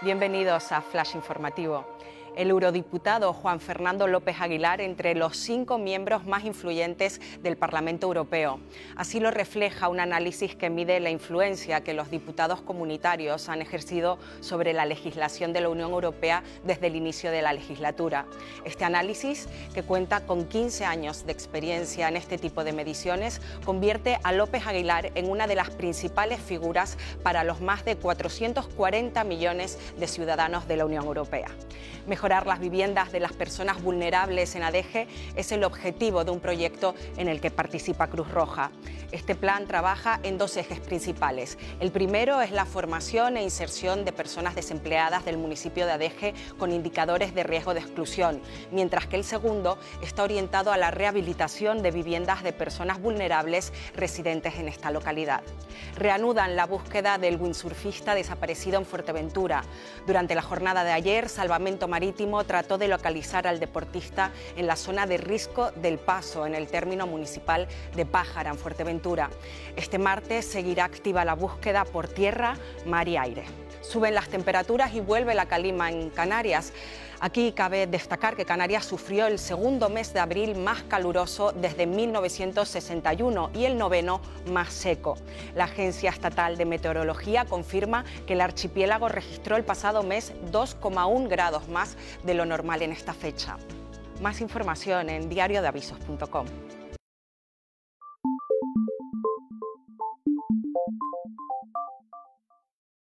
Bienvenidos a Flash Informativo el eurodiputado Juan Fernando López Aguilar entre los cinco miembros más influyentes del Parlamento Europeo. Así lo refleja un análisis que mide la influencia que los diputados comunitarios han ejercido sobre la legislación de la Unión Europea desde el inicio de la legislatura. Este análisis, que cuenta con 15 años de experiencia en este tipo de mediciones, convierte a López Aguilar en una de las principales figuras para los más de 440 millones de ciudadanos de la Unión Europea. Mejorar las viviendas de las personas vulnerables en Adeje es el objetivo de un proyecto en el que participa Cruz Roja. Este plan trabaja en dos ejes principales. El primero es la formación e inserción de personas desempleadas del municipio de Adeje con indicadores de riesgo de exclusión, mientras que el segundo está orientado a la rehabilitación de viviendas de personas vulnerables residentes en esta localidad. Reanudan la búsqueda del windsurfista desaparecido en Fuerteventura. Durante la jornada de ayer, Salvamento Trató de localizar al deportista en la zona de Risco del Paso, en el término municipal de Pájara, en Fuerteventura. Este martes seguirá activa la búsqueda por tierra, mar y aire. Suben las temperaturas y vuelve la calima en Canarias. Aquí cabe destacar que Canarias sufrió el segundo mes de abril más caluroso desde 1961 y el noveno más seco. La Agencia Estatal de Meteorología confirma que el archipiélago registró el pasado mes 2,1 grados más de lo normal en esta fecha. Más información en diariodeavisos.com.